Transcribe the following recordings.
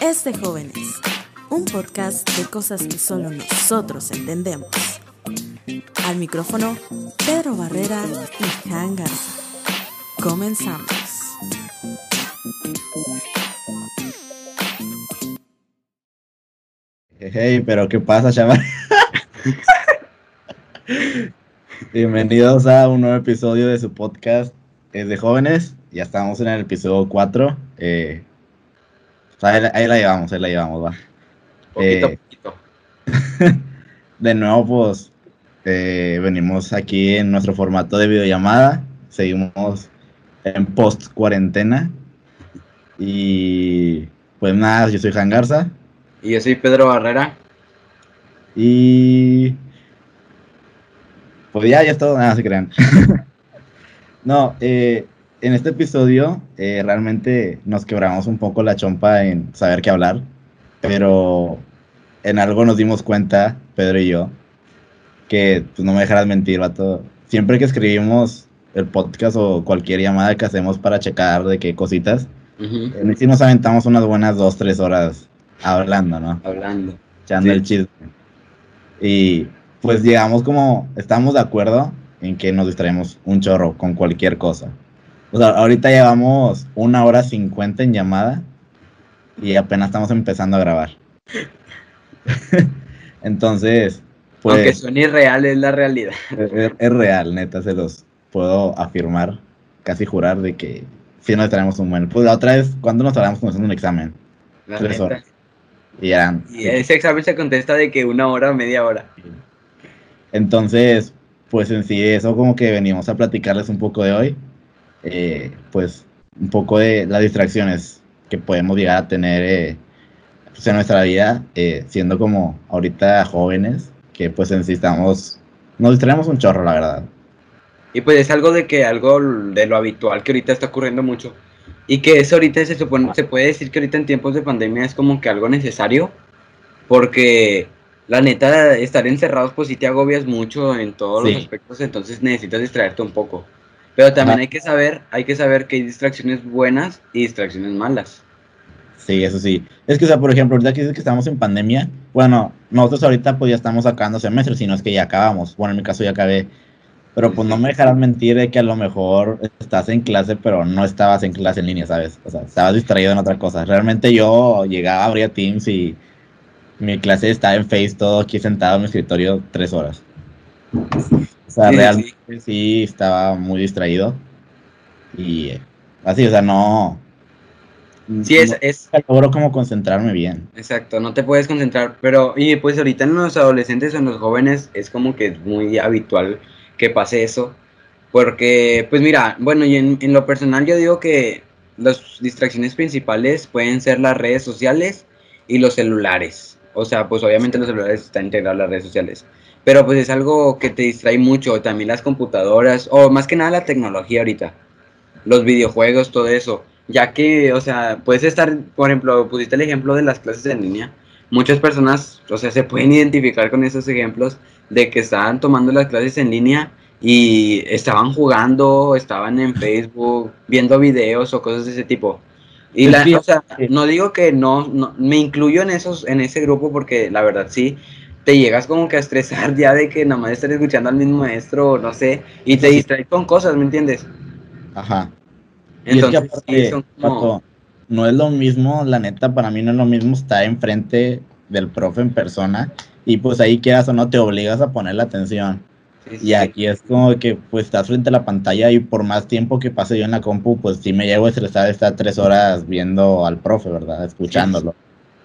Es de jóvenes, un podcast de cosas que solo nosotros entendemos. Al micrófono, Pedro Barrera y Jan Garza. Comenzamos. Hey, pero ¿qué pasa, chaval? Bienvenidos a un nuevo episodio de su podcast Es de jóvenes. Ya estamos en el episodio 4. Eh, ahí, la- ahí la llevamos, ahí la llevamos, va. Poquito Eh, poquito. De nuevo, pues eh, venimos aquí en nuestro formato de videollamada. Seguimos en post cuarentena. Y pues nada, yo soy Jan Garza. Y yo soy Pedro Barrera. Y. Pues ya, ya es todo. Nada, se crean. no, eh, en este episodio eh, realmente nos quebramos un poco la chompa en saber qué hablar. Pero en algo nos dimos cuenta, Pedro y yo, que pues no me dejarás mentir, vato. Siempre que escribimos el podcast o cualquier llamada que hacemos para checar de qué cositas, en sí nos aventamos unas buenas dos, tres horas hablando, ¿no? Hablando. echando Sí. el chisme. Y pues llegamos como, estamos de acuerdo en que nos distraemos un chorro con cualquier cosa. O sea, ahorita llevamos una hora cincuenta en llamada y apenas estamos empezando a grabar. Entonces, Aunque pues suene irreal, es la realidad. es, es real, neta, se los puedo afirmar, casi jurar de que sí nos distraemos un buen. Pues la otra vez, cuando nos estábamos haciendo un examen? La Tres neta. horas. Y eran Y ese examen se contesta de que una hora media hora. Entonces, pues en sí, eso como que venimos a platicarles un poco de hoy. eh, pues un poco de las distracciones que podemos llegar a tener eh, pues, en nuestra vida, eh, siendo como ahorita jóvenes, que pues en sí estamos, nos distraemos un chorro, la verdad. Y pues es algo de que algo de lo habitual que ahorita está ocurriendo mucho. Y que eso ahorita se supone, se puede decir que ahorita en tiempos de pandemia es como que algo necesario. Porque la neta, estar encerrados pues sí te agobias mucho en todos Sí. los aspectos, entonces necesitas distraerte un poco. Pero también Ajá. hay que saber, hay que saber que hay distracciones buenas y distracciones malas. Sí, eso sí. Es que, o sea, por ejemplo, ahorita que dices que estamos en pandemia, bueno, nosotros ahorita pues ya estamos sacando semestres, sino es que ya acabamos. Bueno, en mi caso ya acabé. Pero pues no me dejarás mentir de que a lo mejor estás en clase, pero no estabas en clase en línea, ¿sabes? O sea, estabas distraído en otra cosa. Realmente yo llegaba, abría Teams y mi clase estaba en Face, todo aquí sentado en mi escritorio tres horas. O sea, Sí, realmente sí estaba muy distraído. Y eh, así, o sea, no... Sí, es, es logro como concentrarme bien. exacto, no te puedes concentrar, pero y pues ahorita en los adolescentes o en los jóvenes es como que es muy habitual que pase eso, porque pues mira, bueno, y en, lo personal yo digo que las distracciones principales pueden ser las redes sociales y los celulares, o sea, pues obviamente los celulares están integrados a las redes sociales, pero pues es algo que te distrae mucho, también las computadoras, o más que nada la tecnología ahorita, los videojuegos, todo eso. Ya que, o sea, puedes estar, por ejemplo, pusiste el ejemplo de las clases en línea. Muchas personas, o sea, se pueden identificar con esos ejemplos de que estaban tomando las clases en línea y estaban jugando, estaban en Facebook, viendo videos o cosas de ese tipo. Y la, o sea, no digo que no, no, me incluyo en esos, en ese grupo porque la verdad sí, te llegas como que a estresar ya de que nomás estar escuchando al mismo maestro, no sé, y te distraes con cosas, ¿me entiendes? Ajá. Y es que Entonces, aparte, sí, son como- Paco, no es lo mismo, la neta, para mí no es lo mismo estar enfrente del profe en persona y pues ahí quieras o no te obligas a poner la atención. sí, sí, Y aquí es como que pues estás frente a la pantalla y por más tiempo que pase yo en la compu, pues sí me llego a estresar estar tres horas viendo al profe, ¿verdad? Escuchándolo.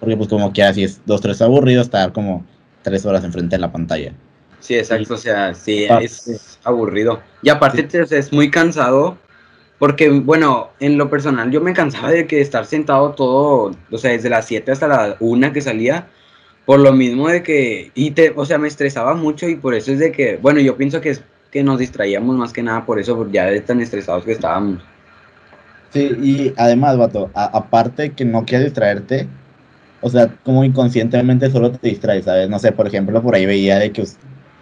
Porque pues como que así es dos, tres aburrido estar como tres horas enfrente de la pantalla. Sí, exacto, o sea, sí, es aburrido. Y aparte sea, es muy cansado, porque, bueno, en lo personal yo me cansaba de que estar sentado todo, o sea, desde las 7 hasta la 1 que salía, por lo mismo de que, y te, o sea, me estresaba mucho y por eso es de que, bueno, yo pienso que es que nos distraíamos más que nada por eso, ya de tan estresados que estábamos. Sí, y además, vato, a- aparte que no quieres distraerte, o sea, como inconscientemente solo te distraes, ¿sabes? No sé, por ejemplo, por ahí veía de que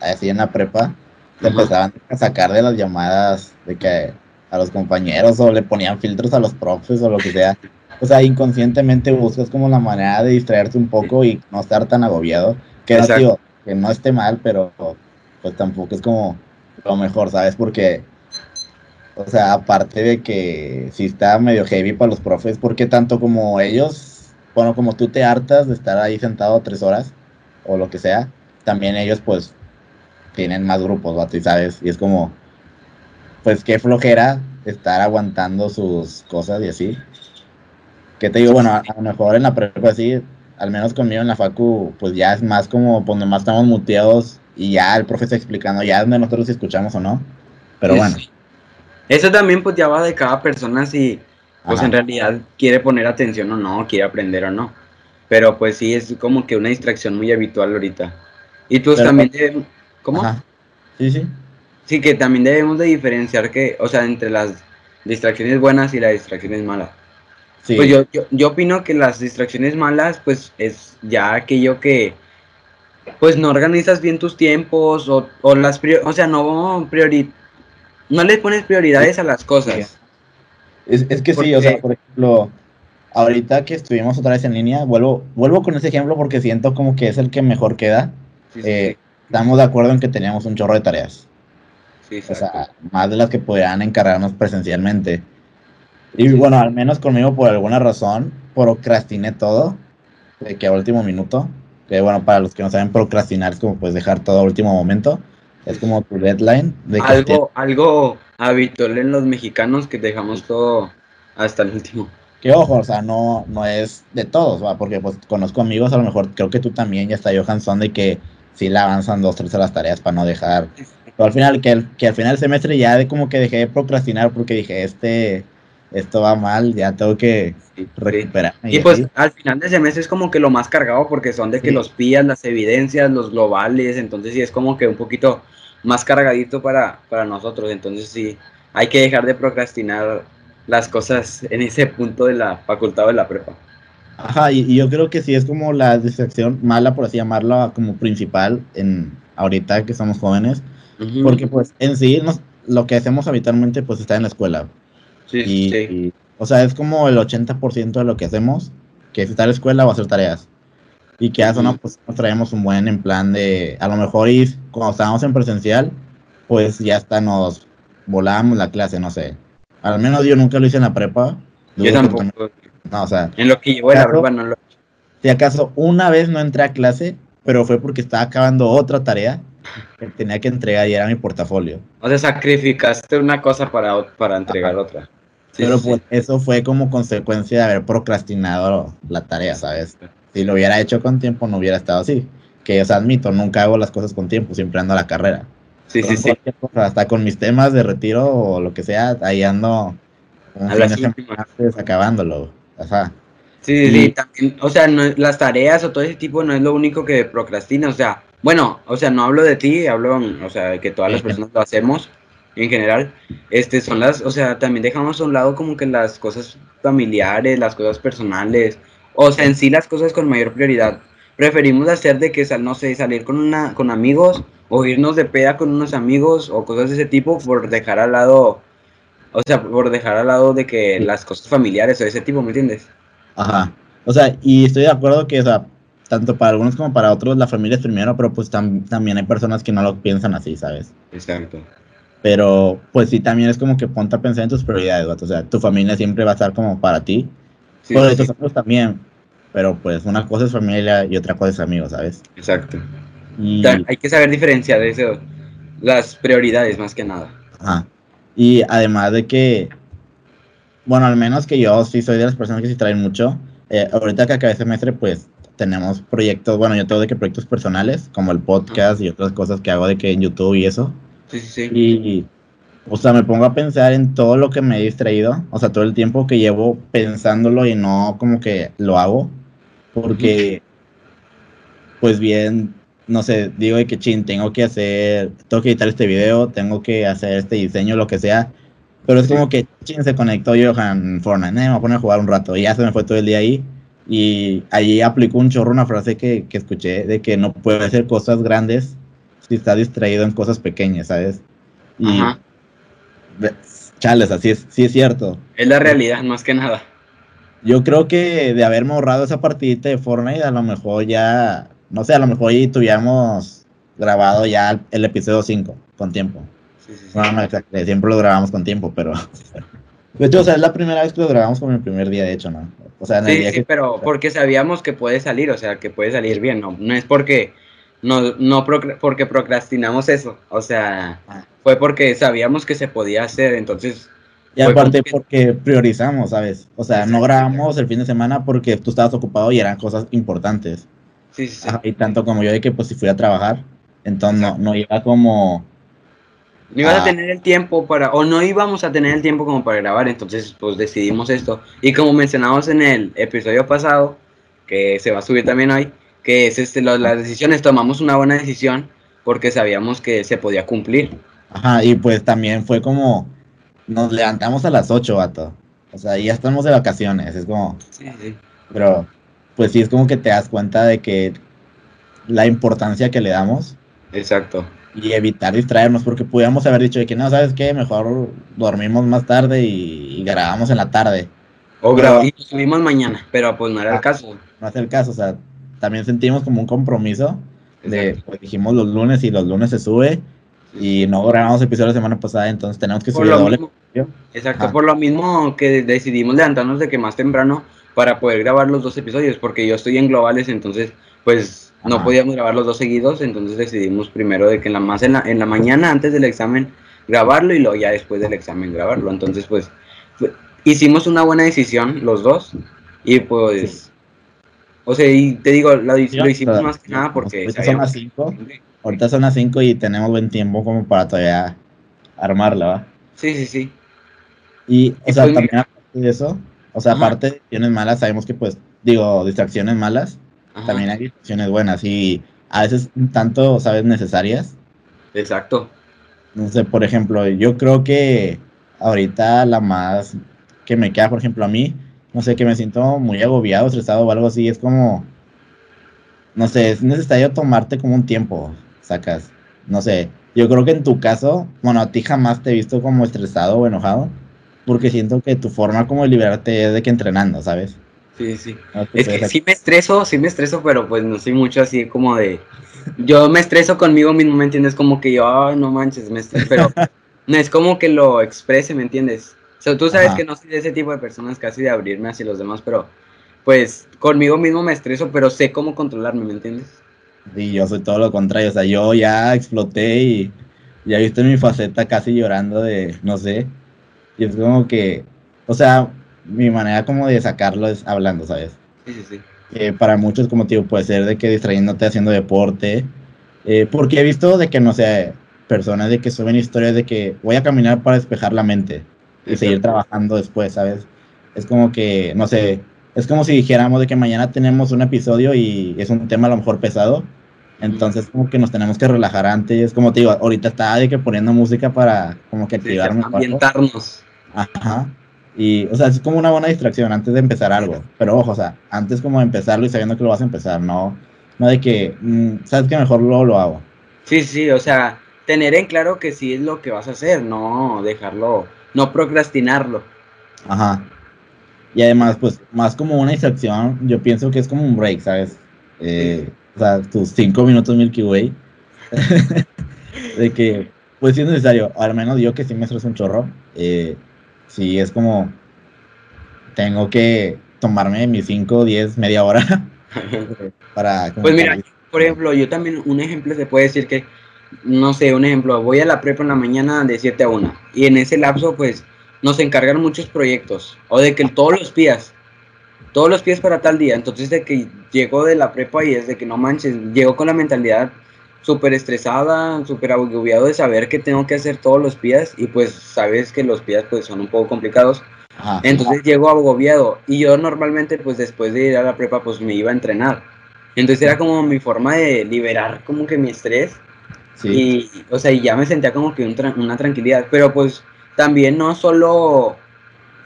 así en la prepa te empezaban a sacar de las llamadas de que a los compañeros o le ponían filtros a los profes o lo que sea. O sea, inconscientemente buscas como la manera de distraerte un poco y no estar tan agobiado. Que no, digo, que no esté mal, pero pues tampoco es como lo mejor, ¿sabes? Porque, o sea, aparte de que si está medio heavy para los profes, porque tanto como ellos bueno, como tú te hartas de estar ahí sentado tres horas o lo que sea, también ellos pues tienen más grupos, ¿no? y sabes, y es como, pues qué flojera estar aguantando sus cosas y así. Que te digo, bueno, a, lo mejor en la prepa así, al menos conmigo en la facu, pues ya es más como, pues nomás estamos muteados y ya el profe está explicando, ya donde nosotros escuchamos o no, pero bueno. Eso también pues ya va de cada persona si pues en realidad quiere poner atención o no, quiere aprender o no. Pero pues sí, es como que una distracción muy habitual ahorita. Y tú también debemos, ¿Cómo? Sí, sí. Sí, que también debemos de diferenciar que, o sea, entre las distracciones buenas y las distracciones malas. Sí. Pues yo, yo, opino que las distracciones malas, pues es ya aquello que, pues no organizas bien tus tiempos o, o las, o sea, no priori no le pones prioridades a las cosas. Es, es que sí, o sea, por ejemplo, ahorita que estuvimos otra vez en línea, vuelvo, vuelvo con ese ejemplo porque siento como que es el que mejor queda. Eh, estamos de acuerdo en que teníamos un chorro de tareas. o sea, más de las que podían encargarnos presencialmente. Y bueno, al menos conmigo por alguna razón procrastiné todo, de que a último minuto, que bueno, para los que no saben procrastinar es como pues dejar todo a último momento, es como tu deadline. De algo, algo habitual en los mexicanos que dejamos todo hasta el último. Que ojo, o sea, no, no es de todos, ¿va? porque pues conozco amigos, a lo mejor creo que tú también ya está Johan son de que sí le avanzan dos, tres a las tareas para no dejar. Pero al final, que, que al final del semestre ya de como que dejé de procrastinar porque dije, este, esto va mal, ya tengo que recuperar. Y, pues al final del semestre es como que lo más cargado porque son de que los pías, las evidencias, los globales, entonces sí es como que un poquito más cargadito para, para nosotros. Entonces sí, hay que dejar de procrastinar las cosas en ese punto de la facultad de la prepa. Ajá, y, yo creo que sí es como la distracción mala, por así llamarlo, como principal en ahorita que somos jóvenes, porque pues en sí lo que hacemos habitualmente pues está en la escuela. Sí, sí. o sea, es como el 80% de lo que hacemos, que es estar en la escuela o hacer tareas. Y que hace no, pues nos traemos un buen en plan de, a lo mejor y cuando estábamos en presencial, pues ya hasta nos volábamos la clase, no sé. Al menos yo nunca lo hice en la prepa. Yo tampoco. No, o sea. En lo que llevo en la prepa no lo Si acaso una vez no entré a clase, pero fue porque estaba acabando otra tarea que tenía que entregar y era mi portafolio. O sea, sacrificaste una cosa para, para entregar otra. pero pues eso fue como consecuencia de haber procrastinado la tarea, ¿sabes? Si lo hubiera hecho con tiempo, no hubiera estado así. Que, os admito, nunca hago las cosas con tiempo, siempre ando a la carrera. Sí, sí, sí. hasta con mis temas de retiro o lo que sea, ahí ando acabándolo. Sí, sí, también, o sea, no, las tareas o todo ese tipo no es lo único que procrastina, o sea, bueno, o sea, no hablo de ti, hablo, o sea, que todas las personas lo hacemos en general, este, son las, o sea, también dejamos a un lado como que las cosas familiares, las cosas personales, o sea, en sí las cosas con mayor prioridad. Preferimos hacer de que, no sé, salir con, una, con amigos o irnos de peda con unos amigos o cosas de ese tipo por dejar al lado, o sea, por dejar al lado de que las cosas familiares o de ese tipo, ¿me entiendes? Ajá. O sea, y estoy de acuerdo que, o sea, tanto para algunos como para otros la familia es primero, pero pues también hay personas que no lo piensan así, ¿sabes? Exacto. Pero pues sí, también es como que ponte a pensar en tus prioridades, o sea, tu familia siempre va a estar como para ti Sí, bueno, amigos también, pero pues una cosa es familia y otra cosa es amigos, ¿sabes? Exacto. hay que saber diferenciar eso, las prioridades más que nada. Ajá. Y además de que, bueno, al menos que yo sí soy de las personas que sí traen mucho. Eh, ahorita que acabé semestre, pues tenemos proyectos, bueno, yo tengo de que proyectos personales, como el podcast y otras cosas que hago de que en YouTube y eso. Sí, sí, sí. Y o sea, me pongo a pensar en todo lo que me he distraído, o sea, todo el tiempo que llevo pensándolo y no como que lo hago, porque, pues bien, no sé, digo de que chin, tengo que hacer, tengo que editar este video, tengo que hacer este diseño, lo que sea, pero es como que chin se conectó Johan Fortnite, eh, me voy a poner a jugar un rato y ya se me fue todo el día ahí Y ahí aplicó un chorro una frase que, que escuché de que no puede hacer cosas grandes si está distraído en cosas pequeñas, ¿sabes? Y Ajá. chales, así es, sí es cierto. Es la realidad, más que nada. Yo creo que de haberme ahorrado esa partidita de Fortnite, a lo mejor ya, no sé, a lo mejor ya tuviéramos grabado ya el, el episodio 5 con tiempo. Sí, sí, sí. No, no, exacto, siempre lo grabamos con tiempo, pero... De hecho, o sea, es la primera vez que lo grabamos como el primer día, de hecho, ¿no? O sea, en el Sí, día sí, que... pero porque sabíamos que puede salir, o sea, que puede salir bien, no, no es porque no, no procra- porque procrastinamos eso, o sea, Ah. fue porque sabíamos que se podía hacer, entonces, Y aparte porque priorizamos, ¿sabes? O sea, no grabamos el fin de semana porque tú estabas ocupado y eran cosas importantes. sí, sí, sí. Ajá, y tanto como yo de que pues si fui a trabajar, entonces no, no iba como... No ibas a Ah. tener el tiempo para, o no íbamos a tener el tiempo como para grabar, entonces pues decidimos esto. Y como mencionamos en el episodio pasado, que se va a subir también hoy, que es este, lo- las decisiones, tomamos una buena decisión porque sabíamos que se podía cumplir. Ajá, y pues también fue como... Nos levantamos a las 8, vato. O sea, ya estamos de vacaciones, es como... Sí, sí. Pero pues sí es como que te das cuenta de que la importancia que le damos Exacto. Y evitar distraernos, porque pudiéramos haber dicho de que no, ¿sabes qué? Mejor dormimos más tarde y, y grabamos en la tarde. O grabamos y subimos mañana, pero pues no era Ah. el caso. No es el caso, o sea, también sentimos como un compromiso de, pues dijimos los lunes y los lunes se sube y no grabamos episodio la semana pasada, entonces tenemos que Por subir doble. mismo, exacto, Ajá. por lo mismo que decidimos levantarnos de que más temprano para poder grabar los dos episodios, porque yo estoy en globales, entonces pues no Ajá. podíamos grabar los dos seguidos, entonces decidimos primero de que en la más en la, en la mañana antes del examen grabarlo y luego ya después del examen grabarlo. Entonces pues fue- hicimos una buena decisión los dos y pues o sea, y te digo, lo, lo hicimos más que nada porque ahorita son las 5, ahorita son las 5 y tenemos buen tiempo como para todavía armarla, ¿va? Sí, sí, sí. Y, o sea, pues, también aparte de eso, o sea, Ajá. aparte de distracciones malas, sabemos que, pues, digo, distracciones malas, Ajá, también hay distracciones buenas y a veces tanto, ¿sabes?, necesarias. Exacto. No sé, por ejemplo, yo creo que ahorita la más que me queda, por ejemplo, a mí, no sé, que me siento muy agobiado, estresado o algo así, es como, no sé, es necesario tomarte como un tiempo, sacas, no sé, yo creo que en tu caso, bueno, a ti jamás te he visto como estresado o enojado, porque siento que tu forma como de liberarte es de que entrenando, ¿sabes? Sí, sí. No te Es que sí me estreso, sí me estreso, pero pues no soy mucho así como de... Yo me estreso conmigo mismo, ¿me entiendes? Como que yo, ay, no manches, me estreso, pero no es como que lo exprese, ¿me entiendes? O sea, tú sabes Ajá. que no soy de ese tipo de personas casi de abrirme hacia los demás, pero pues conmigo mismo me estreso, pero sé cómo controlarme, ¿me entiendes? Y yo soy todo lo contrario, o sea, yo ya exploté y ya viste mi faceta casi llorando de, no sé, y es como que, o sea, mi manera como de sacarlo es hablando, ¿sabes? Sí, sí, sí. Que para muchos, como te digo, puede ser de que distrayéndote haciendo deporte, eh, porque he visto de que, no sé, personas de que suben historias de que voy a caminar para despejar la mente y seguir trabajando después, ¿sabes? Es como que, no sé, es como si dijéramos de que mañana tenemos un episodio y es un tema a lo mejor pesado, entonces como que nos tenemos que relajar antes, como te digo, ahorita estaba de que poniendo música para como que Sí, activar cuerpo. ambientarnos. Ajá. Y, o sea, es como una buena distracción antes de empezar algo. Pero ojo, o sea, antes como de empezarlo y sabiendo que lo vas a empezar, no, no de que, mm, sabes que mejor luego lo hago. Sí, sí, o sea, tener en claro que sí es lo que vas a hacer, no dejarlo, no procrastinarlo. Ajá. Y además, pues, más como una distracción, yo pienso que es como un break, ¿sabes? Eh, o sea, tus cinco minutos Milky Way. de que, pues, sí es necesario. Al menos yo que sí me estreso un chorro. Eh, sí, es como, tengo que tomarme mis 5, 10, media hora para... Pues mira, Por ejemplo, yo también, un ejemplo se puede decir que, no sé, un ejemplo, voy a la prepa en la mañana de 7 a 1 y en ese lapso pues nos encargan muchos proyectos o de que todos los días, todos los días para tal día, entonces de que llego de la prepa y es de que no manches, llego con la mentalidad súper estresada, súper agobiado de saber que tengo que hacer todos los días y pues sabes que los días pues son un poco complicados, Ajá. entonces llego agobiado y yo normalmente pues después de ir a la prepa pues me iba a entrenar. Entonces era como mi forma de liberar como que mi estrés Sí. y, o sea, y ya me sentía como que un tra- una tranquilidad, pero pues también no solo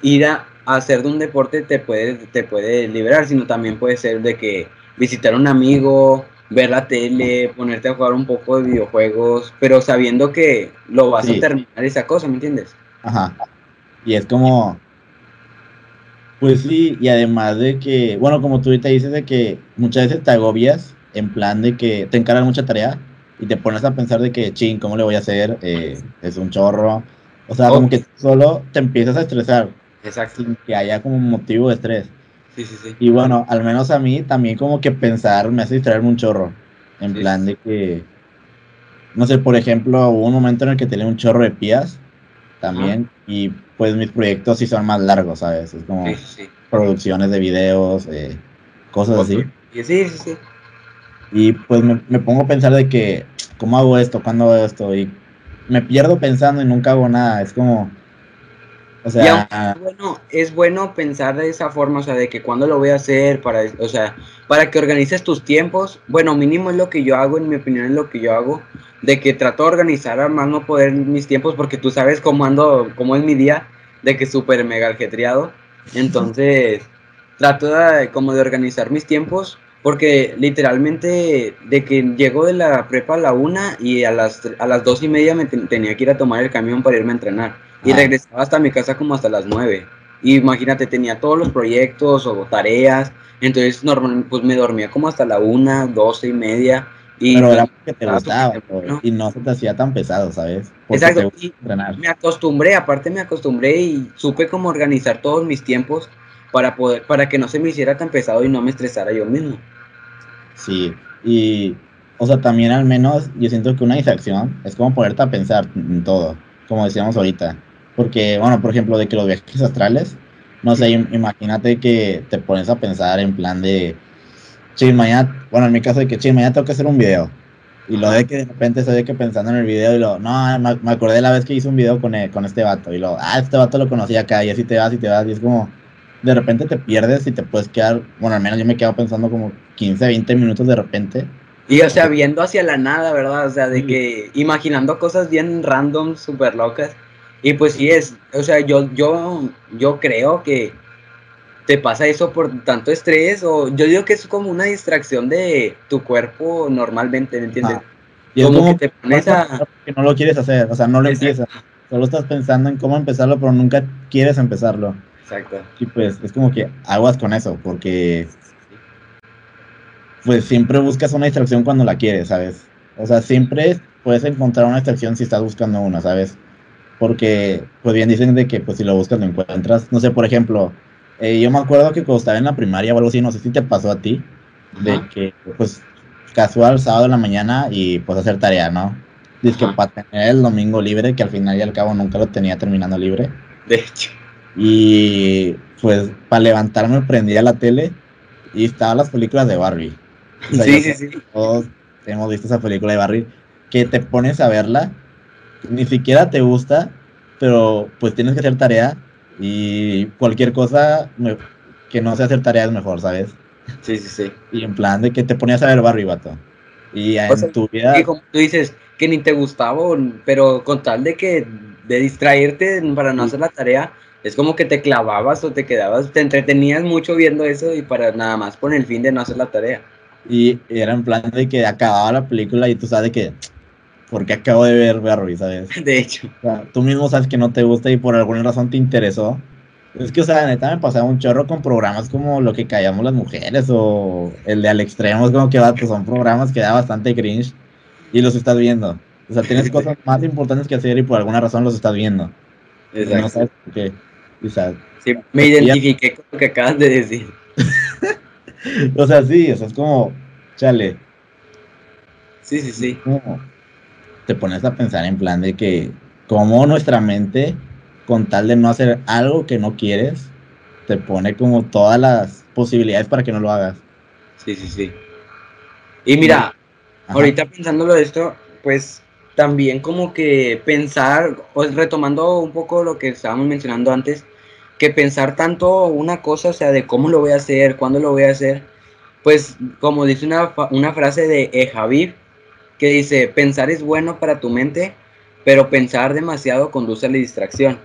ir a, hacer de un deporte te puede, te puede liberar, sino también puede ser de que visitar a un amigo, ver la tele, ponerte a jugar un poco de videojuegos, pero sabiendo que lo vas Sí. a terminar esa cosa, ¿me entiendes? Ajá. Y es como, pues sí, y además de que, bueno, como tú ahorita dices, de que muchas veces te agobias en plan de que te encargan mucha tarea y te pones a pensar de que, ching, ¿cómo le voy a hacer? Eh, es un chorro. O sea, como que solo te empiezas a estresar Exacto. sin que haya como un motivo de estrés. Sí, sí, sí. Y bueno, al menos a mí también como que pensar me hace distraerme un chorro. En Sí. plan de que, no sé, por ejemplo, hubo un momento en el que tenía un chorro de pías también y pues mis proyectos sí son más largos, ¿sabes? Es como Sí, sí, sí. producciones de videos, eh, cosas así. Sí, sí. Y pues me, me pongo a pensar de que, ¿cómo hago esto? ¿Cuándo hago esto? Y me pierdo pensando y nunca hago nada. Es como, o sea, aunque es bueno, es bueno pensar de esa forma, o sea, de que cuándo lo voy a hacer, para, o sea, para que organices tus tiempos. Bueno, mínimo es lo que yo hago, en mi opinión es lo que yo hago, de que trato de organizar a más no poder mis tiempos, porque tú sabes cómo ando, cómo es mi día, de que súper mega ajetreado. Entonces, trato de, como de organizar mis tiempos, porque literalmente de que llego de la prepa a la una y a las, a las dos y media me ten- tenía que ir a tomar el camión para irme a entrenar. Y regresaba hasta mi casa como hasta las 9. Y imagínate, tenía todos los proyectos o tareas. Entonces, normal, pues me dormía como hasta la una, doce y media. Y pero era porque te gustaba temprano. y no se te hacía tan pesado, ¿sabes? Porque Exacto. Y me acostumbré, aparte me acostumbré y supe cómo organizar todos mis tiempos para poder, para que no se me hiciera tan pesado y no me estresara yo mismo. Sí, y, o sea, también al menos yo siento que una distracción es como ponerte a pensar en todo, como decíamos ahorita. Porque, bueno, por ejemplo, de que los viajes astrales, no sé, im- imagínate que te pones a pensar en plan de, sí, mañana, bueno, en mi caso de que, sí, mañana tengo que hacer un video. Y lo de que de repente estoy de que pensando en el video y lo, no, me, me acordé la vez que hice un video con, e- con este vato. Y lo, ah, este vato lo conocí acá y así te vas y te vas. Y es como, de repente te pierdes y te puedes quedar, bueno, al menos yo me quedo pensando como 15, 20 minutos de repente. Y o sea, viendo hacia la nada, ¿verdad? O sea, de que imaginando cosas bien random, súper locas. Y pues sí es, o sea, yo, yo, yo creo que te pasa eso por tanto estrés, o yo digo que es como una distracción de tu cuerpo normalmente, ¿me entiendes? Ajá. Y es como, como que te pones a... que no lo quieres hacer, o sea, no lo Exacto. empiezas. Solo estás pensando en cómo empezarlo, pero nunca quieres empezarlo. Exacto. Y pues es como que aguas con eso, porque pues siempre buscas una distracción cuando la quieres, ¿sabes? O sea, siempre puedes encontrar una distracción si estás buscando una, ¿sabes? Porque, pues bien dicen de que pues si lo buscas lo encuentras. No sé, por ejemplo, eh, yo me acuerdo que cuando estaba en la primaria o algo así, no sé si te pasó a ti, de Ajá. que pues casual sábado en la mañana y pues hacer tarea, ¿no? Dice que para tener el domingo libre, que al final y al cabo nunca lo tenía terminando libre. De hecho. Y pues para levantarme prendía la tele y estaban las películas de Barbie. O sea, Sí, sí, sí. Todos hemos visto esa película de Barbie que te pones a verla, ni siquiera te gusta, pero pues tienes que hacer tarea y cualquier cosa me- que no sea hacer tarea es mejor, ¿sabes? Sí, sí, sí. Y en plan de que te ponías a ver Barbie, vato. Y en O sea, tu vida, Y como tú dices, que ni te gustaba, pero con tal de que de distraerte para no Sí. hacer la tarea, es como que te clavabas o te quedabas, te entretenías mucho viendo eso y para nada más por el fin de no hacer la tarea. y era en plan de que acababa la película y tú sabes de que, porque acabo de ver Barbie, ¿sabes? De hecho, O sea, tú mismo sabes que no te gusta y por alguna razón te interesó. Es que, o sea, neta me pasaba un chorro con programas como lo que callamos las mujeres o el de al extremo, es como que vato, son programas que da bastante cringe y los estás viendo. O sea, tienes cosas más importantes que hacer y por alguna razón los estás viendo. Y No exacto. sabes por qué. O sea, Sí, me identifiqué con lo que acabas de decir. o sea, sí, o sea, es como, chale, Sí, sí, sí. como te pones a pensar en plan de que como nuestra mente, con tal de no hacer algo que no quieres, te pone como todas las posibilidades para que no lo hagas. Sí, sí, sí. Y mira, Ajá. ahorita pensándolo de esto, pues también como que pensar, pues retomando un poco lo que estábamos mencionando antes, que pensar tanto una cosa, o sea, de cómo lo voy a hacer, cuándo lo voy a hacer, pues como dice una, una frase de E. Que dice, pensar es bueno para tu mente, pero pensar demasiado conduce a la distracción.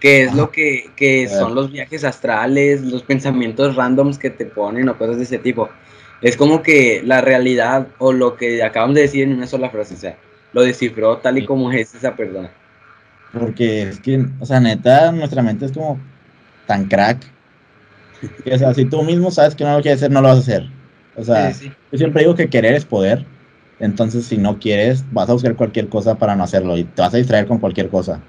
que es lo que, que son los viajes astrales, los pensamientos randoms que te ponen o cosas de ese tipo. Es como que la realidad o lo que acabamos de decir en una sola frase, o sea, lo descifró tal y como es esa persona. Porque es que, o sea, neta, nuestra mente es como tan crack. Que, o sea, si tú mismo sabes que no lo quieres hacer, no lo vas a hacer. O sea, yo siempre digo que querer es poder. Entonces, si no quieres, vas a buscar cualquier cosa para no hacerlo y te vas a distraer con cualquier cosa.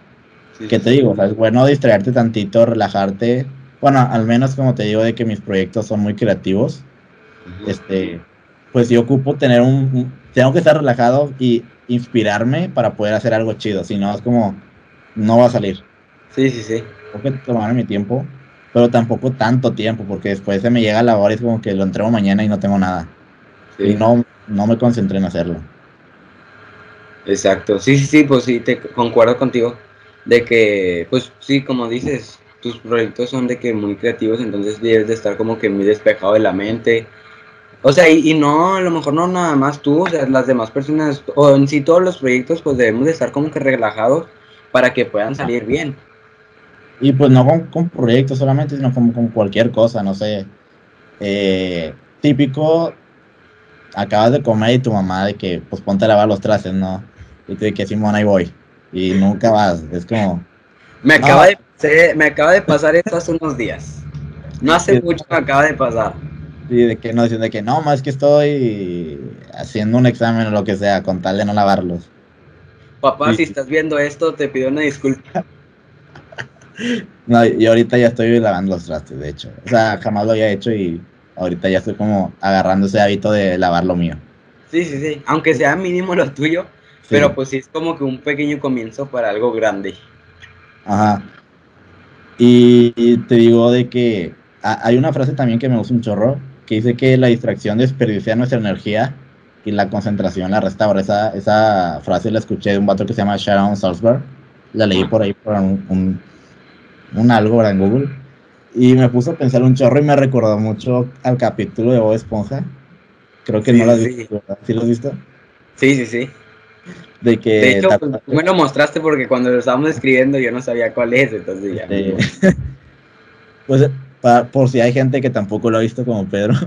¿Qué te digo? O sea, es bueno distraerte tantito, relajarte. Bueno, al menos como te digo de que mis proyectos son muy creativos. Este, pues yo ocupo tener un, tengo que estar relajado y inspirarme para poder hacer algo chido. Si no, es como, no va a salir. Sí, sí, sí. Tengo que tomarme mi tiempo, pero tampoco tanto tiempo, porque después se me llega la hora y es como que lo entrego mañana y no tengo nada. Y no, no me concentré en hacerlo. Exacto, sí, sí, sí, pues sí, te concuerdo contigo de que, pues sí, como dices, tus proyectos son de que muy creativos, entonces debes de estar como que muy despejado de la mente. O sea, y, no, a lo mejor no nada más tú, o sea, las demás personas, o en sí todos los proyectos, pues debemos de estar como que relajados para que puedan salir bien. Y pues no con, proyectos solamente, sino como con cualquier cosa, no sé. Eh, típico, acabas de comer y tu mamá de que, pues ponte a lavar los trastes, ¿no? Y tú de que Simón, ahí voy. Y nunca vas, es como... Me acaba, de, me acaba de pasar esto hace unos días. No hace mucho me acaba de pasar. Y de que no, diciendo de que no, más que estoy haciendo un examen o lo que sea, con tal de no lavarlos. Papá, si estás viendo esto, te pido una disculpa. No, y ahorita ya estoy lavando los trastes, de hecho. O sea, jamás lo había hecho y ahorita ya estoy como agarrando ese hábito de lavar lo mío. Sí, sí, sí. Aunque sea mínimo lo tuyo, pero pues sí es como que un pequeño comienzo para algo grande. Ajá. Y, te digo de que hay una frase también que me gusta un chorro, que dice que la distracción desperdicia nuestra energía y la concentración la restaura. Esa, esa frase la escuché de un vato que se llama Sharon Salzberg. La leí por ahí por un, un, algo en Google. Y me puso a pensar un chorro y me recordó mucho al capítulo de Bob Esponja. Creo que no lo has visto, ¿Sí lo has visto? Sí, sí, sí. De que. hecho, pues, me lo mostraste porque cuando lo estábamos escribiendo yo no sabía cuál es, entonces ya. pues, por si hay gente que tampoco lo ha visto como Pedro.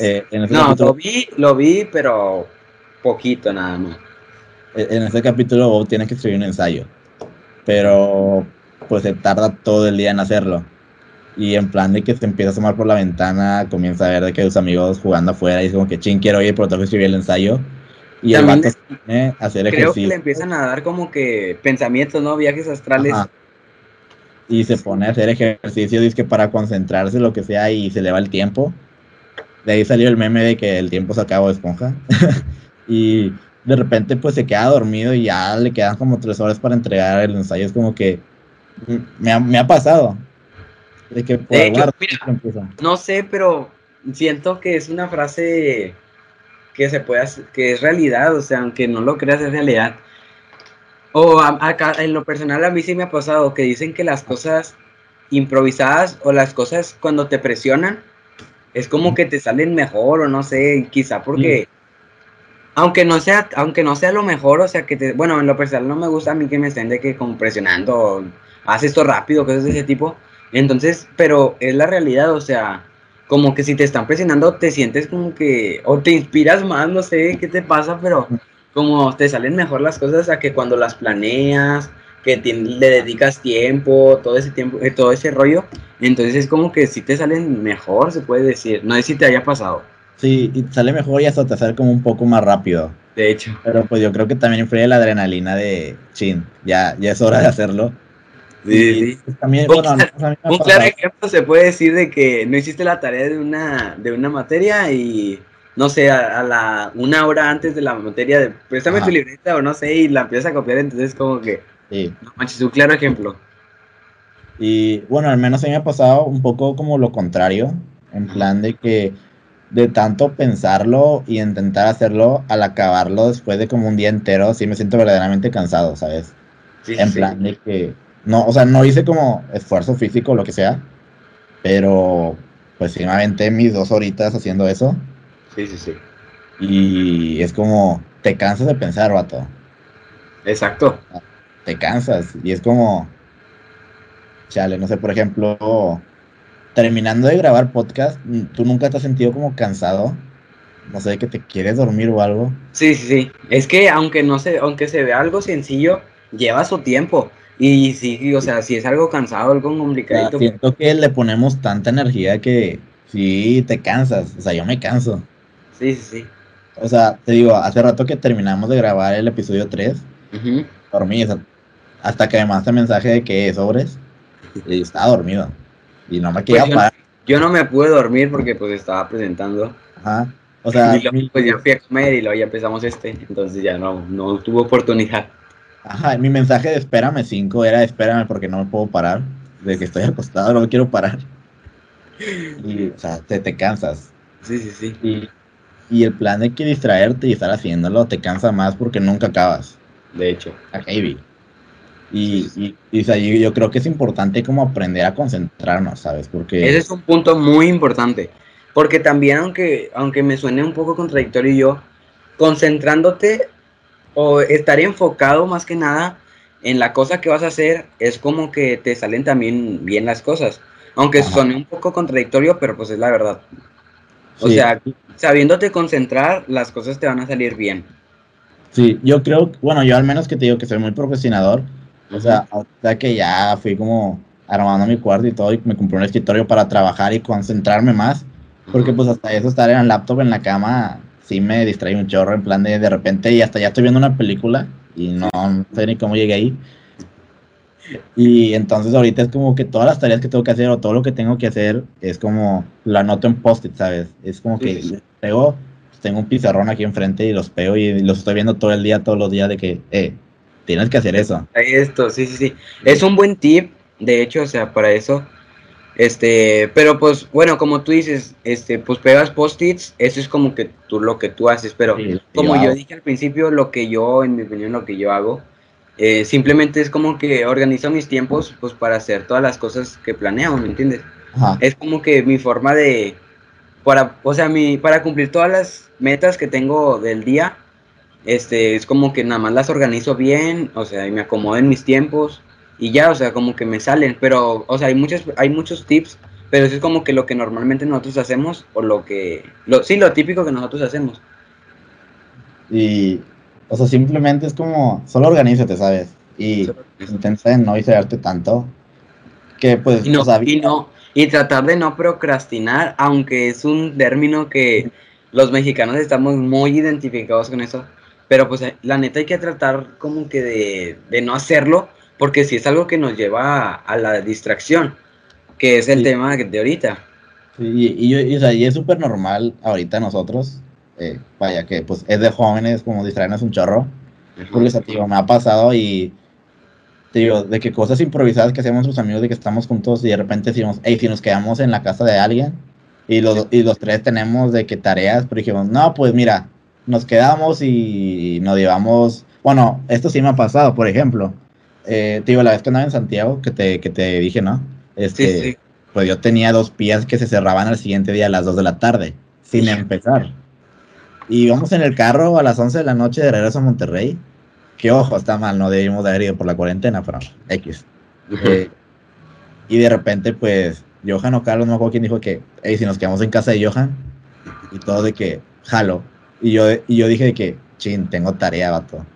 Eh, no, lo vi, lo vi, pero poquito nada más. E, en este capítulo Bob tiene que escribir un ensayo, pero pues se tarda todo el día en hacerlo. Y en plan de que se empieza a asomar por la ventana, comienza a ver de que sus amigos jugando afuera y es como que ching, quiero ir, pero tengo que escribir el ensayo. Y el vato se hacer Creo que le empiezan a dar como que pensamientos, ¿no? Viajes astrales. Y se pone a hacer ejercicio, dice que para concentrarse, lo que sea, y se le va el tiempo. De ahí salió el meme de que el tiempo se acabó de esponja. y de repente pues se queda dormido y ya le quedan como tres horas para entregar el ensayo. Es como que me ha, me ha pasado. De que por no sé, pero siento que es una frase que se puede que es realidad, o sea, aunque no lo creas es realidad. O acá, en lo personal a mí sí me ha pasado que dicen que las cosas improvisadas o las cosas cuando te presionan es como que te salen mejor o no sé, quizá porque aunque no sea aunque no sea lo mejor, o sea, que te bueno, en lo personal no me gusta a mí que me estén de que como presionando, haz esto rápido, cosas de ese tipo. Entonces, pero es la realidad, o sea, como que si te están presionando te sientes como que, o te inspiras más, no sé qué te pasa, pero como te salen mejor las cosas a que cuando las planeas, que le dedicas tiempo, todo ese tiempo, eh, todo ese rollo, entonces es como que si te salen mejor, se puede decir, no sé si te haya pasado. Sí, y sale mejor y hasta te sale como un poco más rápido. De hecho. Pero pues yo creo que también influye la adrenalina de, chin, ya, ya es hora de hacerlo. Sí, sí. También, un, claro ejemplo se puede decir de que no hiciste la tarea de una, de una materia y no sé, a, la una hora antes de la materia de préstame tu libreta o no sé, y la empiezas a copiar, entonces como que sí. no manches, un claro ejemplo. Y bueno, al menos a mí me ha pasado un poco como lo contrario, en plan de que de tanto pensarlo y intentar hacerlo, al acabarlo después de como un día entero, sí me siento verdaderamente cansado, ¿sabes? Sí, en plan de que no, o sea, no hice como esfuerzo físico o lo que sea, pero pues sí me aventé mis dos horitas haciendo eso. Sí, sí, sí. Y es como, te cansas de pensar, vato. Exacto. Te cansas. Y es como, chale, no sé, por ejemplo, terminando de grabar podcast, ¿tú nunca te has sentido como cansado? No sé, que te quieres dormir o algo. Sí, sí, sí. Es que aunque no se, aunque se vea algo sencillo, lleva su tiempo. Y sí, o sea, si es algo cansado, algo complicado. siento que le ponemos tanta energía que sí te cansas. O sea, yo me canso. Sí, sí, sí. O sea, te digo, hace rato que terminamos de grabar el episodio 3, dormí, hasta que me mandaste mensaje de que sobres, y estaba dormido. Y no me pues quería parar. Yo no me pude dormir porque pues estaba presentando. Ajá. O sea, y pues ya fui a comer y luego ya empezamos este, entonces ya no, no tuve oportunidad. Ajá, mi mensaje de espérame 5 era espérame porque no me puedo parar, de que estoy acostado, no me quiero parar. Y, o sea, te, te cansas. Sí, sí, sí. Y, y, el plan de que distraerte y estar haciéndolo te cansa más porque nunca acabas. De hecho. A heavy. Y, y, y yo, creo que es importante como aprender a concentrarnos, ¿sabes? Porque... Ese es un punto muy importante. Porque también, aunque, aunque me suene un poco contradictorio yo, concentrándote o estar enfocado más que nada en la cosa que vas a hacer, es como que te salen también bien las cosas. Aunque suene un poco contradictorio, pero pues es la verdad. O sea, sabiéndote concentrar, las cosas te van a salir bien. Sí, yo creo, bueno, yo al menos que te digo que soy muy profesionador. O sea, hasta que ya fui como armando mi cuarto y todo, y me compré un escritorio para trabajar y concentrarme más. Porque pues hasta eso estar en el laptop en la cama sí me distrae un chorro en plan de de repente y hasta ya estoy viendo una película y no, sé ni cómo llegué ahí. Y entonces ahorita es como que todas las tareas que tengo que hacer o todo lo que tengo que hacer es como lo anoto en post-it, ¿sabes? Es como que pego, pues, tengo un pizarrón aquí enfrente y los pego y los estoy viendo todo el día, todos los días de que, eh, tienes que hacer eso. Esto, sí, sí, sí. Es un buen tip, de hecho, o sea, para eso este, pero pues bueno, como tú dices, este, pues pegas post-its, eso es como que tú lo que tú haces, pero como yo dije al principio, lo que yo, en mi opinión, lo que yo hago, eh, simplemente es como que organizo mis tiempos, pues para hacer todas las cosas que planeo, ¿me entiendes? Es como que mi forma de, para, o sea, mi, para cumplir todas las metas que tengo del día, este, es como que nada más las organizo bien, o sea, y me acomodo en mis tiempos, y ya, o sea, como que me salen, pero, o sea, hay muchos, hay muchos tips, pero eso es como que lo que normalmente nosotros hacemos, o lo que, lo, sí, lo típico que nosotros hacemos. Y, o sea, simplemente es como, solo organízate, ¿sabes? Y intenta no distraerte tanto, que pues, y no, y no, y tratar de no procrastinar, aunque es un término que los mexicanos estamos muy identificados con eso, pero pues la neta hay que tratar como que de, de no hacerlo, porque si es algo que nos lleva a, la distracción, que es el tema de ahorita. Sí, y, y, o sea, y es súper normal ahorita nosotros, eh, vaya que pues es de jóvenes como distraernos un chorro, porque o tío, me ha pasado y te digo, de que cosas improvisadas que hacemos nuestros amigos, de que estamos juntos y de repente decimos, hey, si nos quedamos en la casa de alguien y los, y los tres tenemos de que tareas, pero dijimos, no, pues mira, nos quedamos y nos llevamos, bueno, esto sí me ha pasado, por ejemplo, eh, te digo, la vez que andaba en Santiago, que te, que te dije, ¿no? Este, Pues yo tenía dos pías que se cerraban al siguiente día a las 2 de la tarde, sin empezar. Y vamos en el carro a las 11 de la noche de regreso a Monterrey. Que ojo, está mal, no debimos de haber ido por la cuarentena, pero X. Eh, y de repente, pues, Johan o Carlos, no me acuerdo quién dijo que, hey, si nos quedamos en casa de Johan, y todo de que, jalo. Y yo, y yo dije de que, chin, tengo tarea, vato.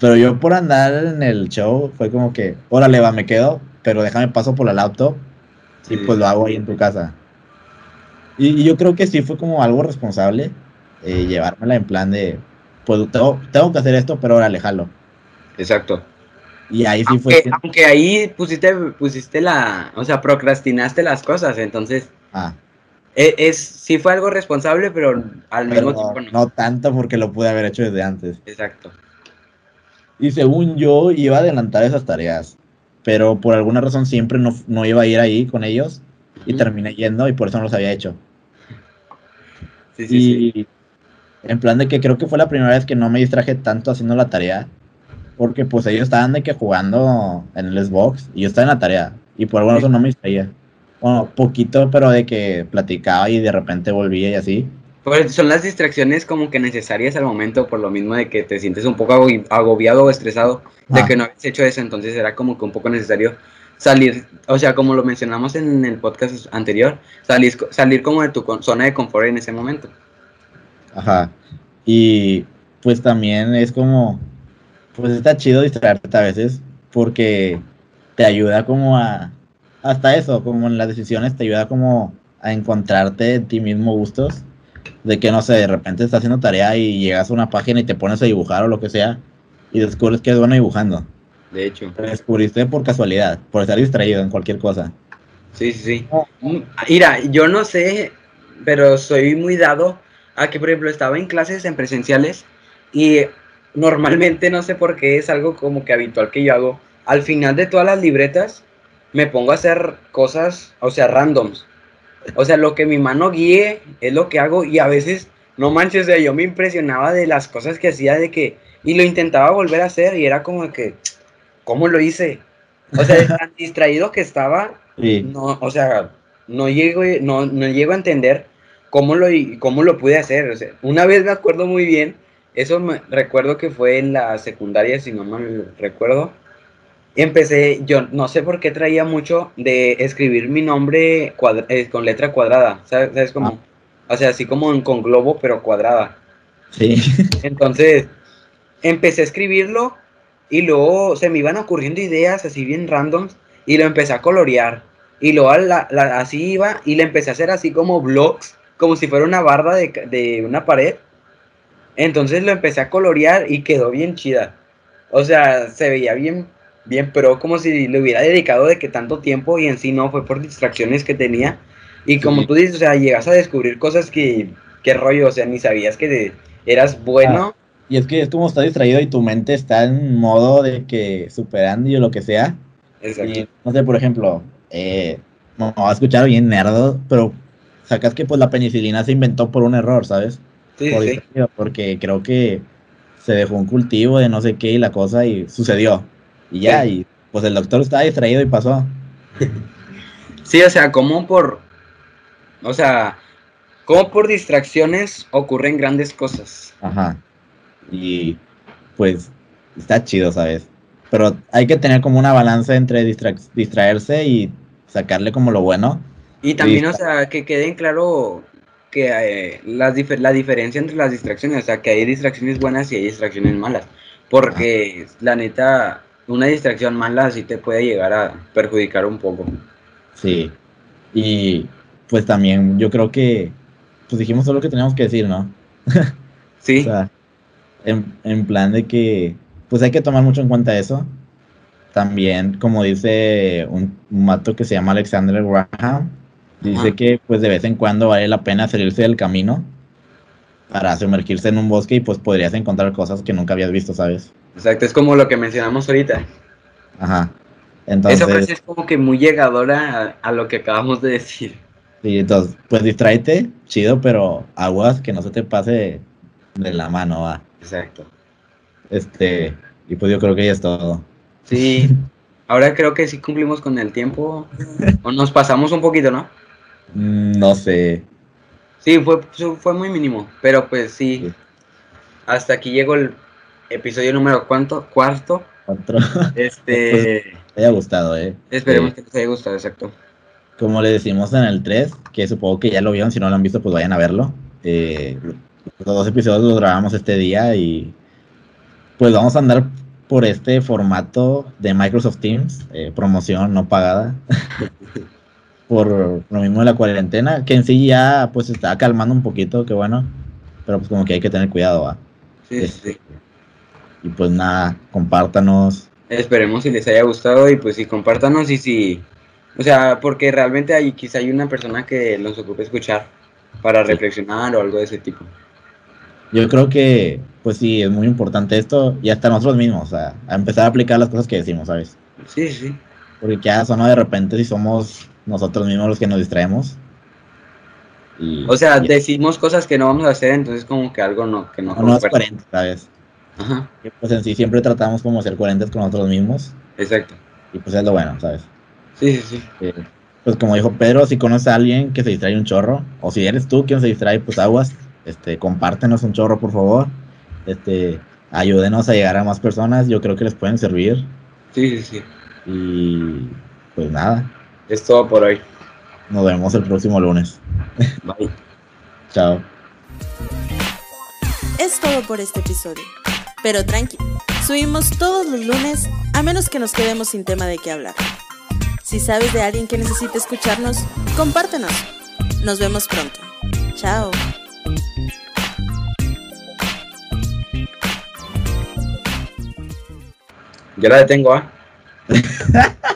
Pero yo por andar en el show fue como que, órale, va, me quedo, pero déjame paso por la laptop y pues lo hago ahí en tu casa. Y, yo creo que sí fue como algo responsable eh, llevármela en plan de, pues tengo, que hacer esto, pero órale, jalo. Exacto. Y ahí sí aunque, fue. Aunque ahí pusiste, pusiste la, o sea, procrastinaste las cosas, entonces. Ah. E, es, sí fue algo responsable, pero al mismo tiempo no. No tanto porque lo pude haber hecho desde antes. Exacto. Y según yo, iba a adelantar esas tareas. Pero por alguna razón siempre no, no iba a ir ahí con ellos. Y terminé yendo y por eso no los había hecho. Sí, sí, y sí. en plan de que creo que fue la primera vez que no me distraje tanto haciendo la tarea. Porque pues ellos estaban de que jugando en el Xbox y yo estaba en la tarea. Y por alguna razón no me distraía. Bueno, poquito, pero de que platicaba y de repente volvía y así son las distracciones como que necesarias al momento, por lo mismo de que te sientes un poco agobiado o estresado de que no habías hecho eso, entonces era como que un poco necesario salir, o sea, como lo mencionamos en el podcast anterior, salir, salir como de tu zona de confort en ese momento. Ajá. Y pues también es como, pues está chido distraerte a veces porque te ayuda como a, hasta eso, como en las decisiones te ayuda como a encontrarte en ti mismo gustos. De que no sé, de repente estás haciendo tarea y llegas a una página y te pones a dibujar o lo que sea y descubres que es bueno dibujando. De hecho. Te descubriste por casualidad, por estar distraído en cualquier cosa. Sí, sí, sí. Mm, mira, yo no sé, pero soy muy dado a que, por ejemplo, estaba en clases en presenciales y normalmente, no sé por qué, es algo como que habitual que yo hago. Al final de todas las libretas, me pongo a hacer cosas, o sea, randoms. O sea, lo que mi mano guíe es lo que hago y a veces, no manches, o sea, yo me impresionaba de las cosas que hacía de que, y lo intentaba volver a hacer y era como que, ¿cómo lo hice? O sea, tan distraído que estaba, no, o sea, no llego, no, no llego a entender cómo lo, cómo lo pude hacer. O sea, una vez me acuerdo muy bien, eso me recuerdo que fue en la secundaria, si no mal recuerdo. Empecé, yo no sé por qué traía mucho de escribir mi nombre eh, con letra cuadrada, ¿sabes? cómo? Ah. O sea, así como con globo, pero cuadrada. Sí. Entonces, empecé a escribirlo y luego se me iban ocurriendo ideas así bien randoms y lo empecé a colorear. Y luego así iba y le empecé a hacer así como blocks, como si fuera una barda de, de una pared. Entonces lo empecé a colorear y quedó bien chida. O sea, se veía bien, bien pero como si le hubiera dedicado de que tanto tiempo y en sí no, fue por distracciones que tenía. Y como tú dices, o sea, llegas a descubrir cosas que, qué rollo, o sea, ni sabías que eras bueno. Ah, y es que es como estás distraído y tu mente está en modo de que superando y lo que sea. Exacto. no sé, por ejemplo, eh, no, va a escuchar bien nerdo, pero sacas que pues la penicilina se inventó por un error, ¿sabes? Sí, sí. Porque creo que se dejó un cultivo de no sé qué y la cosa y sucedió. Y ya, y pues el doctor estaba distraído y pasó. Sí, o sea, como por, o sea, como por distracciones ocurren grandes cosas. Ajá. Y pues está chido, ¿sabes? Pero hay que tener como una balanza entre distraerse y sacarle como lo bueno. Y también, o sea, que queden claro que eh, la diferencia entre las distracciones, o sea, que hay distracciones buenas y hay distracciones malas. Porque la neta, una distracción mala sí te puede llegar a perjudicar un poco. Sí. Y pues también yo creo que, pues dijimos todo lo que teníamos que decir, ¿no? Sí. o sea, en, plan de que, pues hay que tomar mucho en cuenta eso. También, como dice un, mato que se llama Alexander Graham, dice que pues de vez en cuando vale la pena salirse del camino para sumergirse en un bosque y pues podrías encontrar cosas que nunca habías visto, ¿sabes? Exacto, es como lo que mencionamos ahorita. Ajá. Entonces, Esa frase es como que muy llegadora a, a, lo que acabamos de decir. Sí, entonces, pues distráete, chido, pero aguas que no se te pase de la mano, va. Exacto. Este, y pues yo creo que ya es todo. Sí, ahora creo que sí cumplimos con el tiempo. o nos pasamos un poquito, ¿no? Mm, no sé. Sí, fue, fue muy mínimo, pero pues sí. Hasta aquí llegó el episodio número cuánto, cuarto. Otro. Este. Te haya gustado, eh. Esperemos que les haya gustado, exacto. Como le decimos en el 3, que supongo que ya lo vieron, si no lo han visto, pues vayan a verlo. Eh, los dos episodios los grabamos este día y pues vamos a andar por este formato de Microsoft Teams, eh, promoción no pagada, por lo mismo de la cuarentena, que en sí ya pues está calmando un poquito, que bueno, pero pues como que hay que tener cuidado, ¿va? Sí, Este, sí. Y pues nada, compártanos. Esperemos si les haya gustado y pues sí, compártanos y si... O sea, porque realmente hay, quizá hay una persona que los ocupe escuchar para Sí. reflexionar o algo de ese tipo. Yo creo que, pues sí, es muy importante esto y hasta nosotros mismos, o sea, a empezar a aplicar las cosas que decimos, ¿sabes? Sí, sí. Porque ya sonó de repente si somos nosotros mismos los que nos distraemos. Y, O sea, y- decimos cosas que no vamos a hacer, entonces como que algo no, que no no, no es coherente, ¿sabes? Ajá, Y, pues en sí siempre tratamos como ser coherentes con nosotros mismos exacto. y pues es lo bueno, ¿sabes? Sí, sí, sí. Eh, pues como dijo Pedro, si conoces a alguien que se distrae un chorro, o si eres tú quien se distrae, pues aguas, este, compártenos un chorro, por favor. Este, ayúdenos a llegar a más personas, yo creo que les pueden servir. Sí, sí, sí. Y Pues nada, Es todo por hoy. nos vemos el próximo lunes. Bye. Chao. Es todo por este episodio. Pero tranqui, subimos todos los lunes a menos que nos quedemos sin tema de qué hablar. Si sabes de alguien que necesite escucharnos, compártenos. Nos vemos pronto. Chao. Ya la detengo, ¿ah?